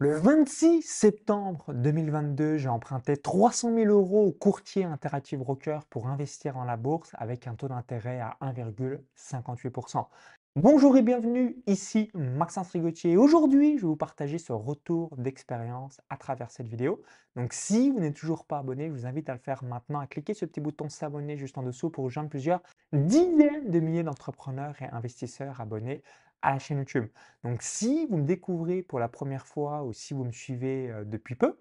Le 26 septembre 2022, j'ai emprunté 300 000 euros au courtier Interactive Broker pour investir dans la bourse avec un taux d'intérêt à 1,58%. Bonjour et bienvenue, ici Maxence Rigotier. Aujourd'hui, je vais vous partager ce retour d'expérience à travers cette vidéo. Donc si vous n'êtes toujours pas abonné, je vous invite à le faire maintenant, à cliquer sur ce petit bouton s'abonner juste en dessous pour rejoindre plusieurs dizaines de milliers d'entrepreneurs et investisseurs abonnés à la chaîne YouTube. Donc si vous me découvrez pour la première fois ou si vous me suivez depuis peu,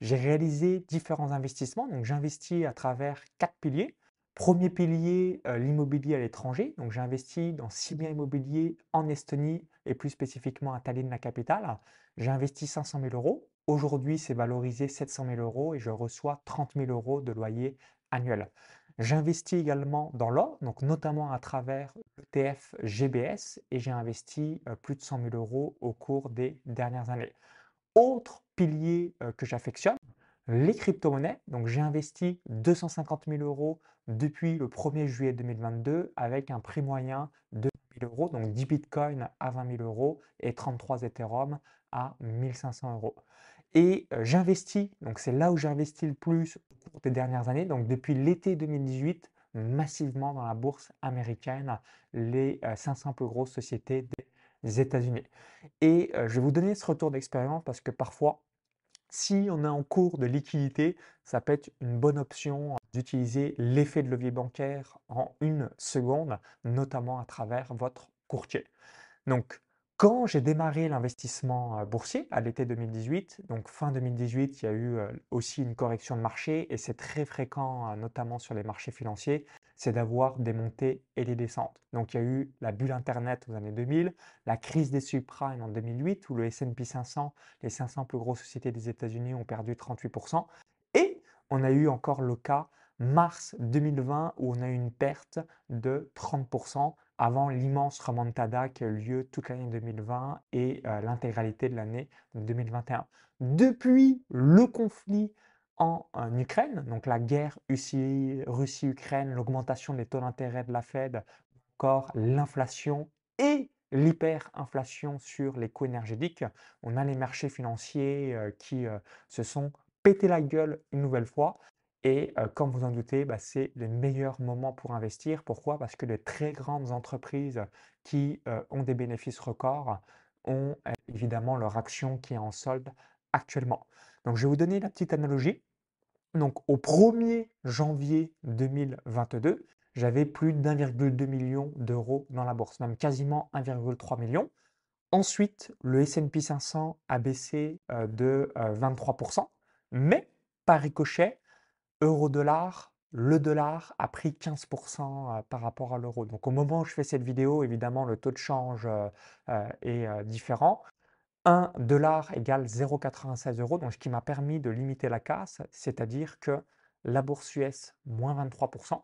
j'ai réalisé différents investissements. Donc j'investis à travers quatre piliers. Premier pilier, l'immobilier à l'étranger. Donc j'ai investi dans six biens immobiliers en Estonie et plus spécifiquement à Tallinn, la capitale. J'ai investi 500 000 euros. Aujourd'hui, c'est valorisé 700 000 euros et je reçois 30 000 euros de loyer annuel. J'investis également dans l'or, donc notamment à travers l'ETF GBS, et j'ai investi plus de 100 000 euros au cours des dernières années. Autre pilier que j'affectionne, les crypto-monnaies. Donc j'ai investi 250 000 euros depuis le 1er juillet 2022 avec un prix moyen de 000 euros, donc 10 bitcoins à 20 000 euros et 33 Ethereum à 1500 euros. Et j'investis, donc c'est là où j'investis le plus au cours des dernières années, donc depuis l'été 2018, massivement dans la bourse américaine, les 500 plus grosses sociétés des États-Unis. Et je vais vous donner ce retour d'expérience parce que parfois, si on est en cours de liquidité, ça peut être une bonne option d'utiliser l'effet de levier bancaire en une seconde, notamment à travers votre courtier. Donc, quand j'ai démarré l'investissement boursier à l'été 2018, donc fin 2018, il y a eu aussi une correction de marché et c'est très fréquent, notamment sur les marchés financiers, c'est d'avoir des montées et des descentes. Donc il y a eu la bulle Internet aux années 2000, la crise des subprimes en 2008 où le S&P 500, les 500 plus grosses sociétés des États-Unis ont perdu 38%. Et on a eu encore le cas mars 2020 où on a eu une perte de 30% avant l'immense remontada qui a eu lieu toute l'année 2020 et l'intégralité de l'année 2021. Depuis le conflit en, Ukraine, donc la guerre Russie-Ukraine, l'augmentation des taux d'intérêt de la Fed, encore l'inflation et l'hyperinflation sur les coûts énergétiques, on a les marchés financiers qui se sont pété la gueule une nouvelle fois. Et comme vous en doutez, bah, c'est le meilleur moment pour investir. Pourquoi? Parce que les très grandes entreprises qui ont des bénéfices records ont évidemment leur action qui est en solde actuellement. Donc je vais vous donner la petite analogie. Donc au 1er janvier 2022, j'avais plus d'1,2 million d'euros dans la bourse, même quasiment 1,3 million. Ensuite, le S&P 500 a baissé de 23%, mais par ricochet, euro-dollar, le dollar a pris 15% par rapport à l'euro. Donc au moment où je fais cette vidéo, évidemment, le taux de change est différent. 1 dollar égale 0,96 euros, donc ce qui m'a permis de limiter la casse, c'est-à-dire que la bourse US, moins 23%,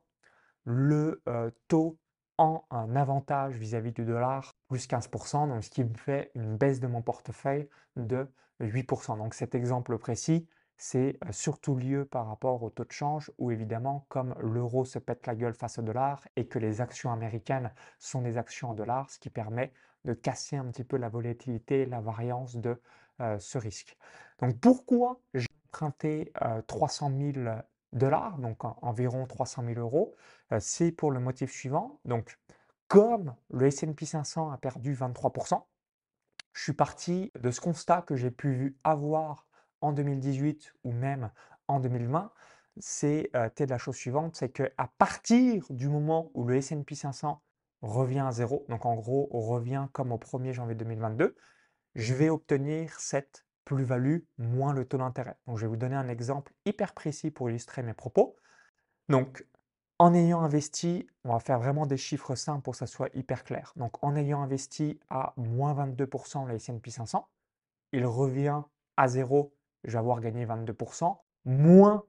le taux en avantage vis-à-vis -vis du dollar, plus 15%, donc ce qui me fait une baisse de mon portefeuille de 8%. Donc cet exemple précis, c'est surtout lieu par rapport au taux de change où évidemment comme l'euro se pète la gueule face au dollar et que les actions américaines sont des actions en dollars, ce qui permet de casser un petit peu la volatilité, la variance de ce risque. Donc pourquoi j'ai emprunté 300 000 dollars, donc environ 300 000 euros C'est pour le motif suivant. Donc comme le S&P 500 a perdu 23%, je suis parti de ce constat que j'ai pu avoir en 2018 ou même en 2020, c'est euh, la chose suivante, c'est qu'à partir du moment où le S&P 500 revient à zéro, donc en gros revient comme au 1er janvier 2022, je vais obtenir cette plus-value moins le taux d'intérêt. Donc je vais vous donner un exemple hyper précis pour illustrer mes propos. Donc en ayant investi, on va faire vraiment des chiffres simples pour que ça soit hyper clair. Donc en ayant investi à moins 22% le S&P 500, il revient à zéro je vais avoir gagné 22%, moins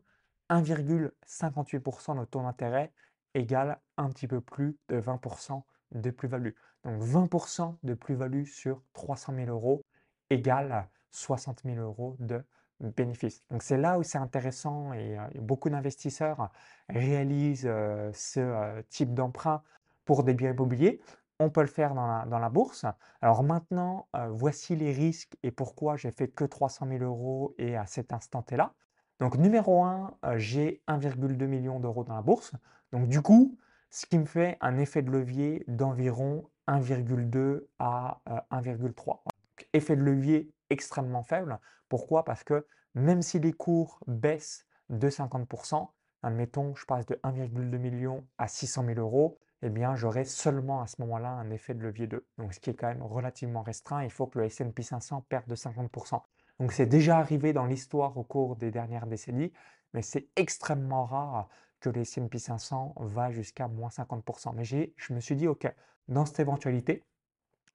1,58% de taux d'intérêt égale un petit peu plus de 20% de plus-value. Donc 20% de plus-value sur 300 000 euros égale 60 000 euros de bénéfices. Donc c'est là où c'est intéressant et euh, beaucoup d'investisseurs réalisent euh, ce euh, type d'emprunt pour des biens immobiliers on peut le faire dans la, bourse. Alors maintenant, euh, voici les risques et pourquoi j'ai fait que 300 000 euros et à cet instant T-là. Donc numéro 1, euh, j'ai 1,2 million d'euros dans la bourse. Donc du coup, ce qui me fait un effet de levier d'environ 1,2 à 1,3. Euh, effet de levier extrêmement faible. Pourquoi? Parce que même si les cours baissent de 50%, admettons, je passe de 1,2 million à 600 000 euros, eh bien, j'aurai seulement à ce moment-là un effet de levier 2. Donc, ce qui est quand même relativement restreint. Il faut que le S&P 500 perde de 50%. Donc, c'est déjà arrivé dans l'histoire au cours des dernières décennies, mais c'est extrêmement rare que le S&P 500 va jusqu'à moins 50%. Mais je me suis dit, OK, dans cette éventualité,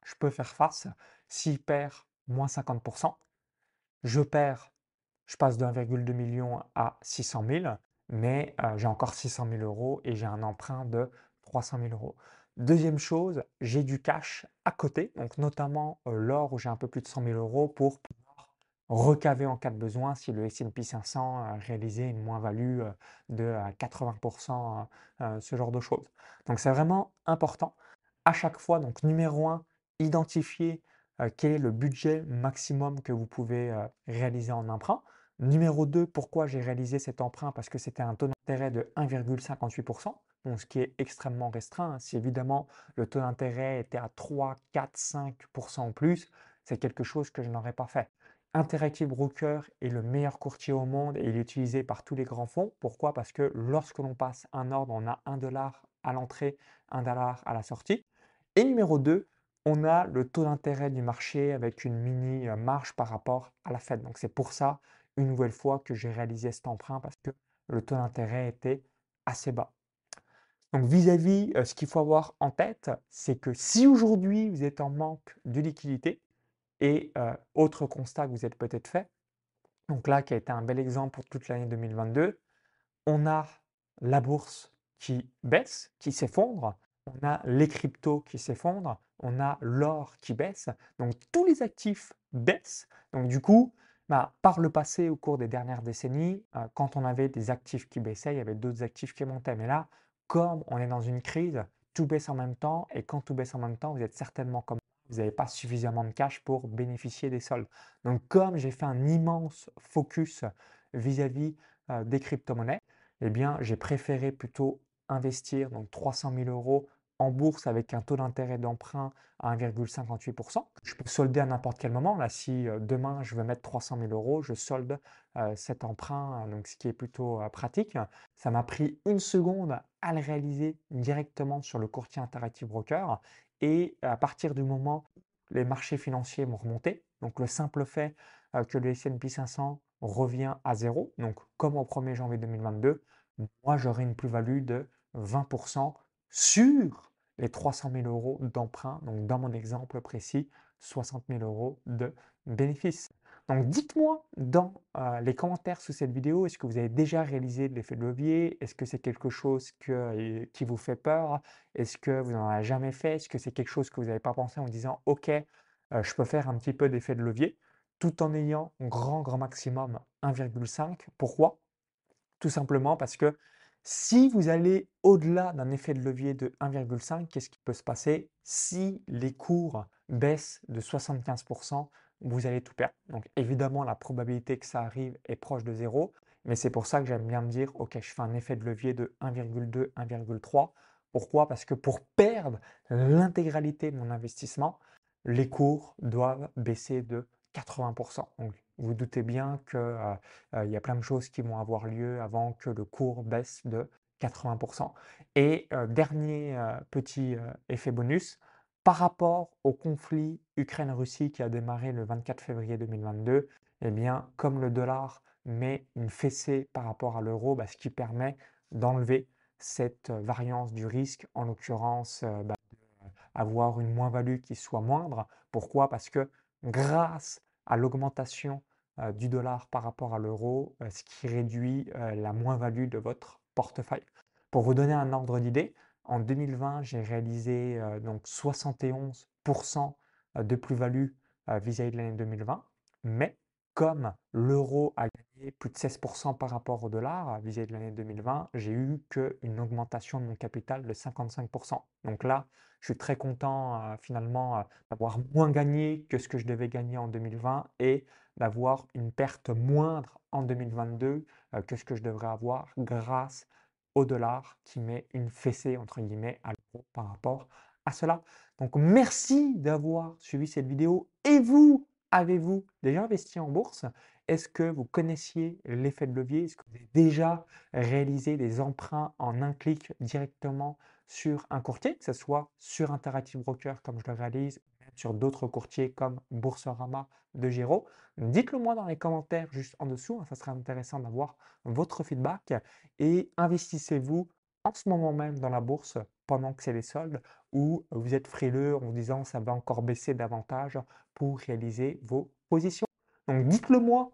je peux faire face. S'il perd moins 50%, je perds, je passe de 1,2 million à 600 000, mais euh, j'ai encore 600 000 euros et j'ai un emprunt de 300 000 euros. Deuxième chose, j'ai du cash à côté, donc notamment euh, l'or où j'ai un peu plus de 100 000 euros pour pouvoir recaver en cas de besoin si le S&P 500 réalisait une moins-value euh, de 80%, ce genre de choses. Donc c'est vraiment important à chaque fois. Donc numéro 1, identifier quel est le budget maximum que vous pouvez réaliser en emprunt. Numéro 2, pourquoi j'ai réalisé cet emprunt? Parce que c'était un taux d'intérêt de 1,58%, ce qui est extrêmement restreint. Si évidemment le taux d'intérêt était à 3, 4, 5% en plus, c'est quelque chose que je n'aurais pas fait. Interactive Broker est le meilleur courtier au monde et il est utilisé par tous les grands fonds. Pourquoi? Parce que lorsque l'on passe un ordre, on a 1 dollar à l'entrée, 1 dollar à la sortie. Et numéro 2, on a le taux d'intérêt du marché avec une mini euh, marge par rapport à la Fed. Donc c'est pour ça, une nouvelle fois, que j'ai réalisé cet emprunt parce que le taux d'intérêt était assez bas. Donc vis-à-vis, euh, ce qu'il faut avoir en tête, c'est que si aujourd'hui vous êtes en manque de liquidité, et euh, autre constat que vous êtes peut-être fait, donc là qui a été un bel exemple pour toute l'année 2022, on a la bourse qui baisse, qui s'effondre, on a les cryptos qui s'effondrent, on a l'or qui baisse, donc tous les actifs baissent. Donc du coup, bah, par le passé, au cours des dernières décennies, euh, quand on avait des actifs qui baissaient, il y avait d'autres actifs qui montaient. Mais là, comme on est dans une crise, tout baisse en même temps, et quand tout baisse en même temps, vous êtes certainement comme vous n'avez pas suffisamment de cash pour bénéficier des soldes. Donc comme j'ai fait un immense focus vis-à-vis euh, des crypto-monnaies, eh bien j'ai préféré plutôt investir donc 300 000 euros en bourse avec un taux d'intérêt d'emprunt à 1,58%. Je peux solder à n'importe quel moment. Là, si euh, demain je veux mettre 300 000 euros, je solde euh, cet emprunt, donc ce qui est plutôt euh, pratique. Ça m'a pris une seconde à le réaliser directement sur le courtier Interactive Broker. Et à partir du moment où les marchés financiers vont remonter, donc le simple fait que le S&P 500 revient à zéro, donc comme au 1er janvier 2022, moi j'aurai une plus-value de 20% sur les 300 000 euros d'emprunt. Donc dans mon exemple précis, 60 000 euros de bénéfices. Donc dites-moi dans euh, les commentaires sous cette vidéo, est-ce que vous avez déjà réalisé l'effet de levier? Est-ce que c'est quelque chose euh, qui vous fait peur? Est-ce que vous n'en avez jamais fait? Est-ce que c'est quelque chose que vous n'avez pas pensé en disant ok, euh, je peux faire un petit peu d'effet de levier tout en ayant grand grand maximum 1,5 Pourquoi? Tout simplement parce que si vous allez au-delà d'un effet de levier de 1,5, qu'est-ce qui peut se passer? Si les cours baissent de 75%, vous allez tout perdre. Donc évidemment, la probabilité que ça arrive est proche de zéro, mais c'est pour ça que j'aime bien me dire, ok, je fais un effet de levier de 1,2, 1,3. Pourquoi? Parce que pour perdre l'intégralité de mon investissement, les cours doivent baisser de 80%. Donc, vous doutez bien qu'il euh, euh, y a plein de choses qui vont avoir lieu avant que le cours baisse de 80%. Et euh, dernier petit effet bonus, par rapport au conflit Ukraine-Russie qui a démarré le 24 février 2022, eh bien, comme le dollar met une fessée par rapport à l'euro, bah, ce qui permet d'enlever cette variance du risque, en l'occurrence, bah, avoir une moins-value qui soit moindre. Pourquoi? Parce que grâce à l'augmentation du dollar par rapport à l'euro, euh, ce qui réduit euh, la moins-value de votre portefeuille. Pour vous donner un ordre d'idée, en 2020, j'ai réalisé donc 71% de plus-value vis-à-vis de l'année 2020, mais comme l'euro a plus de 16% par rapport au dollar à visée de l'année 2020, j'ai eu qu'une augmentation de mon capital de 55%. Donc là, je suis très content euh, finalement euh, d'avoir moins gagné que ce que je devais gagner en 2020 et d'avoir une perte moindre en 2022 euh, que ce que je devrais avoir grâce au dollar qui met une fessée entre guillemets à l'euro par rapport à cela. Donc merci d'avoir suivi cette vidéo et vous Avez-vous déjà investi en bourse? Est-ce que vous connaissiez l'effet de levier? Est-ce que vous avez déjà réalisé des emprunts en un clic directement sur un courtier, que ce soit sur Interactive Broker comme je le réalise, sur d'autres courtiers comme Boursorama de Giro? Dites-le moi dans les commentaires juste en dessous, hein, ça serait intéressant d'avoir votre feedback et investissez-vous en ce moment même dans la bourse pendant que c'est les soldes ou vous êtes frileux en vous disant ça va encore baisser davantage pour réaliser vos positions? Donc dites-le moi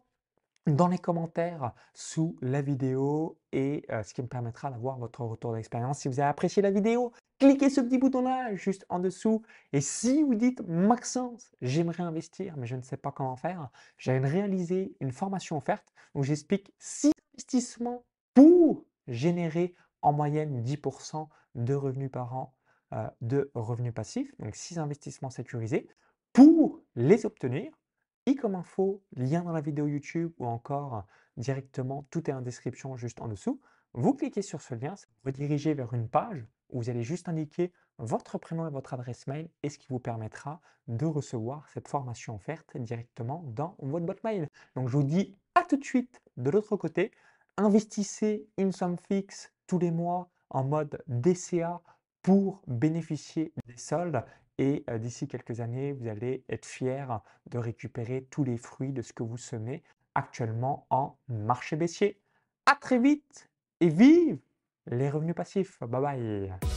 dans les commentaires sous la vidéo et ce qui me permettra d'avoir votre retour d'expérience. Si vous avez apprécié la vidéo, cliquez ce petit bouton-là juste en dessous. Et si vous dites Maxence, j'aimerais investir mais je ne sais pas comment faire, j'ai réalisé une formation offerte où j'explique 6 investissements pour générer en moyenne 10% de revenus par an de revenus passifs, donc 6 investissements sécurisés. Pour les obtenir, et comme info, lien dans la vidéo YouTube ou encore directement, tout est en description juste en dessous. Vous cliquez sur ce lien, vous redirigez vers une page où vous allez juste indiquer votre prénom et votre adresse mail et ce qui vous permettra de recevoir cette formation offerte directement dans votre boîte mail. Donc je vous dis à tout de suite de l'autre côté, investissez une somme fixe tous les mois en mode DCA pour bénéficier des soldes et d'ici quelques années, vous allez être fier de récupérer tous les fruits de ce que vous semez actuellement en marché baissier. À très vite et vive les revenus passifs. Bye bye.